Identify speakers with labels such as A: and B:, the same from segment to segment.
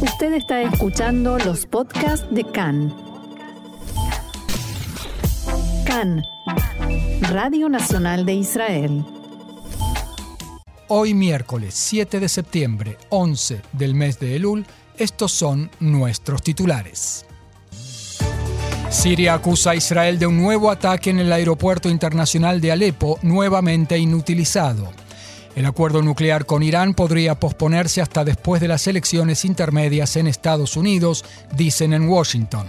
A: Usted está escuchando los podcasts de CAN. CAN, Radio Nacional de Israel.
B: Hoy miércoles 7 de septiembre, 11 del mes de Elul, estos son nuestros titulares. Siria acusa a Israel de un nuevo ataque en el aeropuerto internacional de Alepo, nuevamente inutilizado. El acuerdo nuclear con Irán podría posponerse hasta después de las elecciones intermedias en Estados Unidos, dicen en Washington.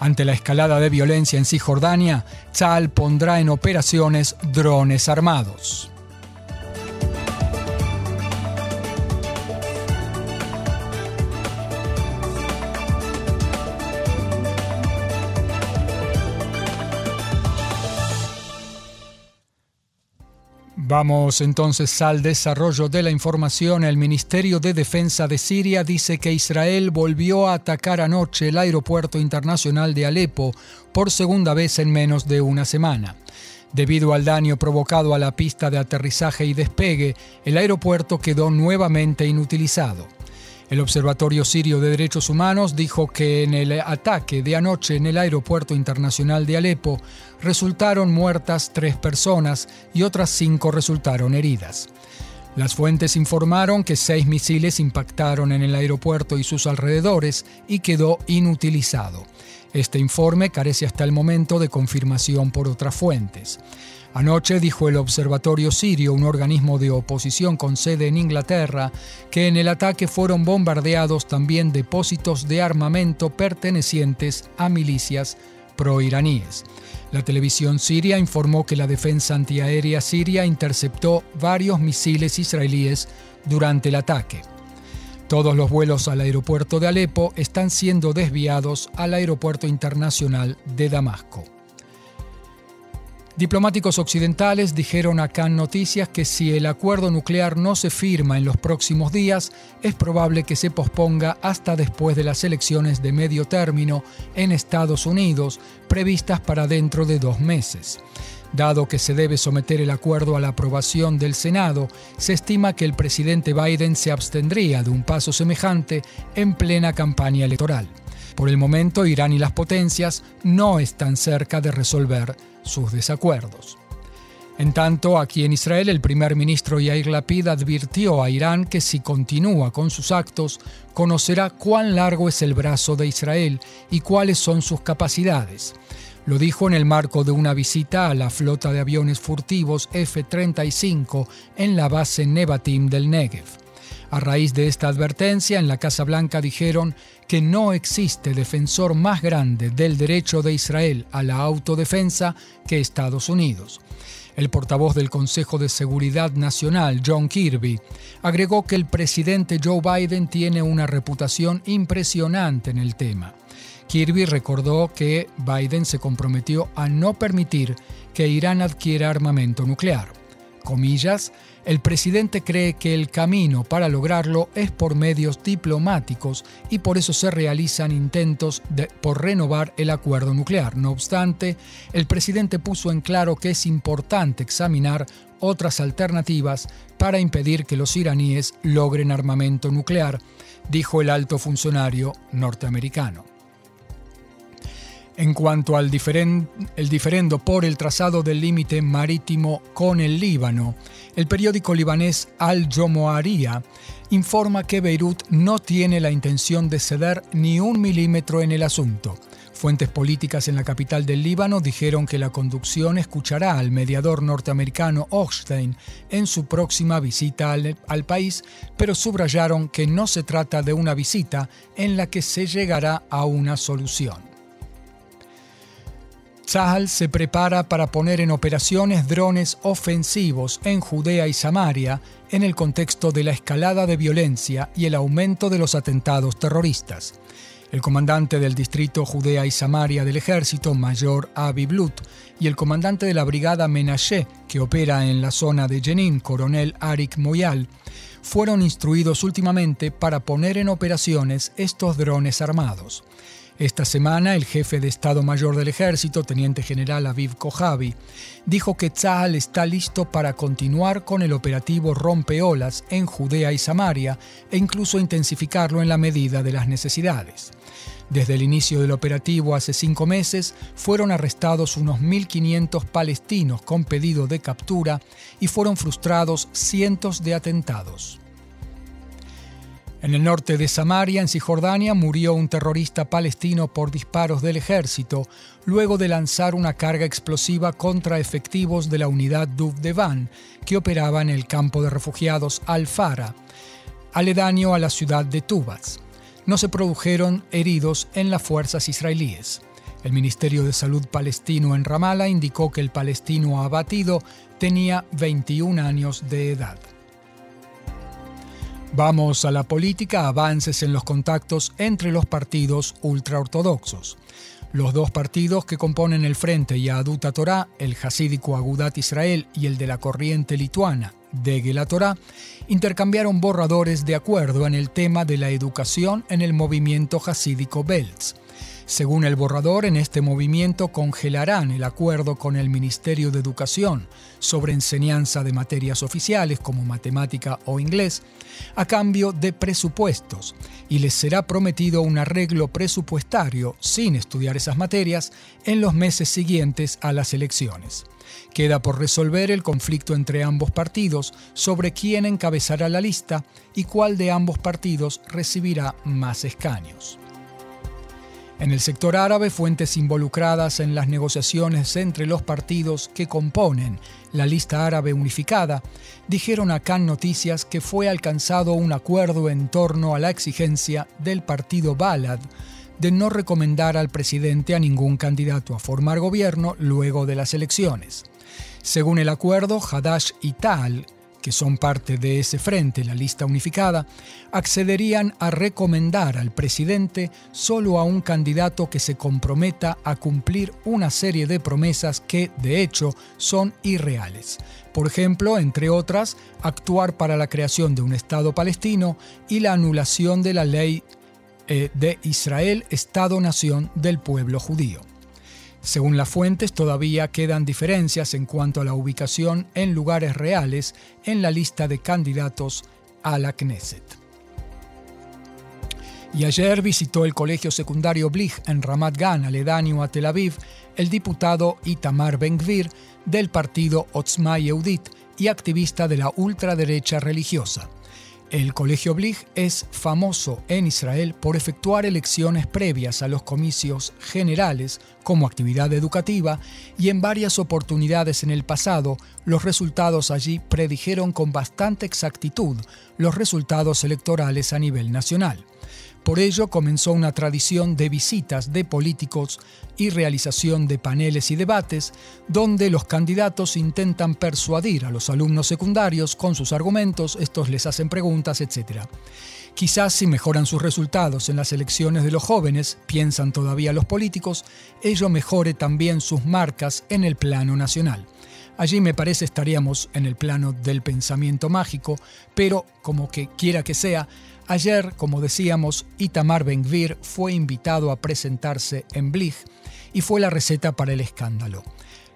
B: Ante la escalada de violencia en Cisjordania, Tzal pondrá en operaciones drones armados. Vamos entonces al desarrollo de la información. El Ministerio de Defensa de Siria dice que Israel volvió a atacar anoche el aeropuerto internacional de Alepo por segunda vez en menos de una semana. Debido al daño provocado a la pista de aterrizaje y despegue, el aeropuerto quedó nuevamente inutilizado. El Observatorio Sirio de Derechos Humanos dijo que en el ataque de anoche en el Aeropuerto Internacional de Alepo resultaron muertas tres personas y otras cinco resultaron heridas. Las fuentes informaron que seis misiles impactaron en el aeropuerto y sus alrededores y quedó inutilizado. Este informe carece hasta el momento de confirmación por otras fuentes. Anoche dijo el Observatorio Sirio, un organismo de oposición con sede en Inglaterra, que en el ataque fueron bombardeados también depósitos de armamento pertenecientes a milicias proiraníes. La televisión siria informó que la defensa antiaérea siria interceptó varios misiles israelíes durante el ataque. Todos los vuelos al aeropuerto de Alepo están siendo desviados al aeropuerto internacional de Damasco. Diplomáticos occidentales dijeron acá en Noticias que si el acuerdo nuclear no se firma en los próximos días, es probable que se posponga hasta después de las elecciones de medio término en Estados Unidos, previstas para dentro de dos meses. Dado que se debe someter el acuerdo a la aprobación del Senado, se estima que el presidente Biden se abstendría de un paso semejante en plena campaña electoral. Por el momento, Irán y las potencias no están cerca de resolver sus desacuerdos. En tanto, aquí en Israel, el primer ministro Yair Lapid advirtió a Irán que si continúa con sus actos, conocerá cuán largo es el brazo de Israel y cuáles son sus capacidades. Lo dijo en el marco de una visita a la flota de aviones furtivos F-35 en la base Nevatim del Negev. A raíz de esta advertencia, en la Casa Blanca dijeron que no existe defensor más grande del derecho de Israel a la autodefensa que Estados Unidos. El portavoz del Consejo de Seguridad Nacional, John Kirby, agregó que el presidente Joe Biden tiene una reputación impresionante en el tema. Kirby recordó que Biden se comprometió a no permitir que Irán adquiera armamento nuclear. Comillas, el presidente cree que el camino para lograrlo es por medios diplomáticos y por eso se realizan intentos por renovar el acuerdo nuclear. No obstante, el presidente puso en claro que es importante examinar otras alternativas para impedir que los iraníes logren armamento nuclear, dijo el alto funcionario norteamericano. En cuanto al el diferendo por el trazado del límite marítimo con el Líbano, el periódico libanés Al-Jomoaria informa que Beirut no tiene la intención de ceder ni un milímetro en el asunto. Fuentes políticas en la capital del Líbano dijeron que la conducción escuchará al mediador norteamericano Hochstein en su próxima visita al, al, país, pero subrayaron que no se trata de una visita en la que se llegará a una solución. Tzahal se prepara para poner en operaciones drones ofensivos en Judea y Samaria en el contexto de la escalada de violencia y el aumento de los atentados terroristas. El comandante del distrito Judea y Samaria del ejército, mayor Avi Blut, y el comandante de la brigada Menashe, que opera en la zona de Jenin, coronel Arik Moyal, fueron instruidos últimamente para poner en operaciones estos drones armados. Esta semana, el jefe de Estado Mayor del Ejército, Teniente General Aviv Kojavi, dijo que Tzahal está listo para continuar con el operativo Rompeolas en Judea y Samaria e incluso intensificarlo en la medida de las necesidades. Desde el inicio del operativo hace cinco meses, fueron arrestados unos 1.500 palestinos con pedido de captura y fueron frustrados cientos de atentados. En el norte de Samaria, en Cisjordania, murió un terrorista palestino por disparos del ejército, luego de lanzar una carga explosiva contra efectivos de la unidad Van, que operaba en el campo de refugiados Al-Fara, aledaño a la ciudad de Tubas. No se produjeron heridos en las fuerzas israelíes. El Ministerio de Salud palestino en Ramallah indicó que el palestino abatido tenía 21 años de edad. Vamos a la política, avances en los contactos entre los partidos ultraortodoxos. Los dos partidos que componen el Frente Yaduta Torah, el hasídico Agudat Israel y el de la corriente lituana de la Torah, intercambiaron borradores de acuerdo en el tema de la educación en el movimiento hasídico Belts. Según el borrador, en este movimiento congelarán el acuerdo con el Ministerio de Educación sobre enseñanza de materias oficiales como matemática o inglés, a cambio de presupuestos, y les será prometido un arreglo presupuestario sin estudiar esas materias en los meses siguientes a las elecciones. Queda por resolver el conflicto entre ambos partidos sobre quién encabezará la lista y cuál de ambos partidos recibirá más escaños. En el sector árabe, fuentes involucradas en las negociaciones entre los partidos que componen la lista árabe unificada dijeron a Cannes Noticias que fue alcanzado un acuerdo en torno a la exigencia del partido Balad de no recomendar al presidente a ningún candidato a formar gobierno luego de las elecciones. Según el acuerdo, Hadash y Tal, que son parte de ese frente, la lista unificada, accederían a recomendar al presidente solo a un candidato que se comprometa a cumplir una serie de promesas que, de hecho, son irreales. Por ejemplo, entre otras, actuar para la creación de un Estado palestino y la anulación de la ley eh, de Israel, Estado-nación del pueblo judío. Según las fuentes, todavía quedan diferencias en cuanto a la ubicación en lugares reales en la lista de candidatos a la Knesset. Y ayer visitó el colegio secundario Blich en Ramat Gan, aledaño a Tel Aviv, el diputado Itamar Ben-Gvir del partido Otzma Yehudit y activista de la ultraderecha religiosa. El Colegio Blich es famoso en Israel por efectuar elecciones previas a los comicios generales como actividad educativa y en varias oportunidades en el pasado los resultados allí predijeron con bastante exactitud los resultados electorales a nivel nacional. Por ello comenzó una tradición de visitas de políticos y realización de paneles y debates donde los candidatos intentan persuadir a los alumnos secundarios con sus argumentos, estos les hacen preguntas, etc. Quizás si mejoran sus resultados en las elecciones de los jóvenes, piensan todavía los políticos, ello mejore también sus marcas en el plano nacional. Allí me parece estaríamos en el plano del pensamiento mágico, pero como que quiera que sea, Ayer, como decíamos, Itamar Ben-Gvir fue invitado a presentarse en Blich y fue la receta para el escándalo.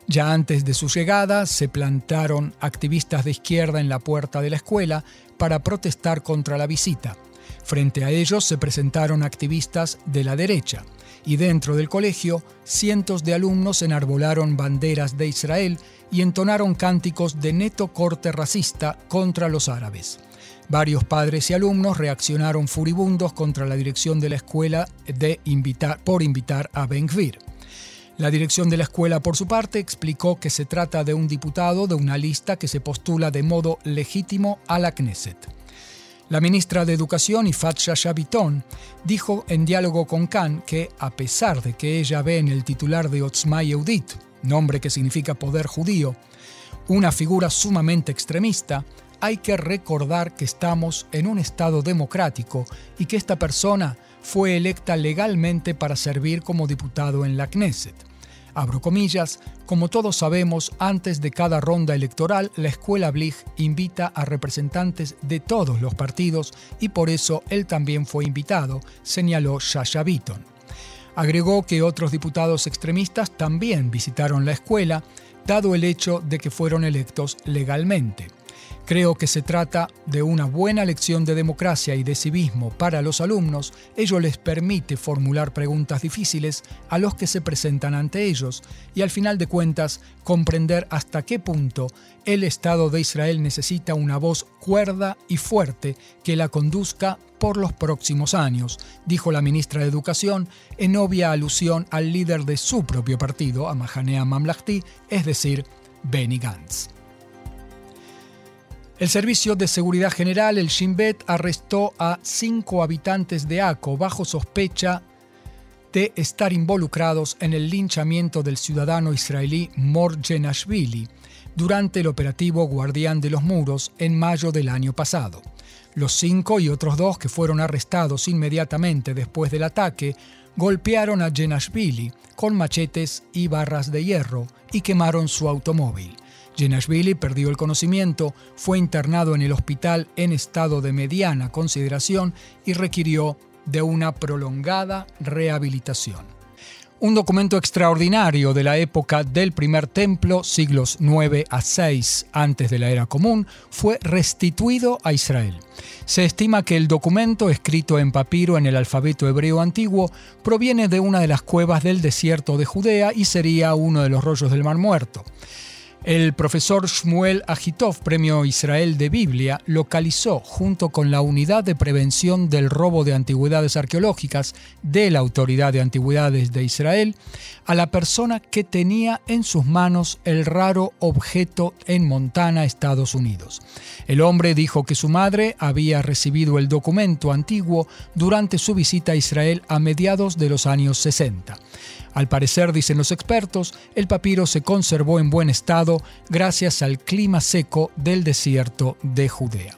B: Ya antes de su llegada, se plantaron activistas de izquierda en la puerta de la escuela para protestar contra la visita. Frente a ellos se presentaron activistas de la derecha y dentro del colegio cientos de alumnos enarbolaron banderas de Israel y entonaron cánticos de neto corte racista contra los árabes. Varios padres y alumnos reaccionaron furibundos contra la dirección de la escuela de por invitar a Ben Gvir. La dirección de la escuela, por su parte, explicó que se trata de un diputado de una lista que se postula de modo legítimo a la Knesset. La ministra de Educación, Ifat Shasha dijo en diálogo con Khan que, a pesar de que ella ve en el titular de Otzma Yehudit, nombre que significa poder judío, una figura sumamente extremista, hay que recordar que estamos en un Estado democrático y que esta persona fue electa legalmente para servir como diputado en la Knesset. Abro comillas, como todos sabemos, antes de cada ronda electoral, la escuela Blich invita a representantes de todos los partidos y por eso él también fue invitado, señaló Shasha Beaton. Agregó que otros diputados extremistas también visitaron la escuela, dado el hecho de que fueron electos legalmente. Creo que se trata de una buena lección de democracia y de civismo para los alumnos. Ello les permite formular preguntas difíciles a los que se presentan ante ellos y al final de cuentas comprender hasta qué punto el Estado de Israel necesita una voz cuerda y fuerte que la conduzca por los próximos años, dijo la ministra de Educación en obvia alusión al líder de su propio partido, Amahanea Mamlahti, es decir, Benny Gantz. El Servicio de Seguridad General, el Shin Bet, arrestó a cinco habitantes de Aco bajo sospecha de estar involucrados en el linchamiento del ciudadano israelí Mor Genashvili durante el operativo Guardián de los Muros en mayo del año pasado. Los cinco y otros dos que fueron arrestados inmediatamente después del ataque golpearon a Genashvili con machetes y barras de hierro y quemaron su automóvil. Jenashvili perdió el conocimiento, fue internado en el hospital en estado de mediana consideración y requirió de una prolongada rehabilitación. Un documento extraordinario de la época del primer templo, siglos 9 a 6 antes de la era común, fue restituido a Israel. Se estima que el documento, escrito en papiro en el alfabeto hebreo antiguo, proviene de una de las cuevas del desierto de Judea y sería uno de los rollos del Mar Muerto. El profesor Shmuel Agitov, Premio Israel de Biblia, localizó, junto con la Unidad de Prevención del Robo de Antigüedades Arqueológicas de la Autoridad de Antigüedades de Israel, a la persona que tenía en sus manos el raro objeto en Montana, Estados Unidos. El hombre dijo que su madre había recibido el documento antiguo durante su visita a Israel a mediados de los años 60. Al parecer, dicen los expertos, el papiro se conservó en buen estado gracias al clima seco del desierto de Judea.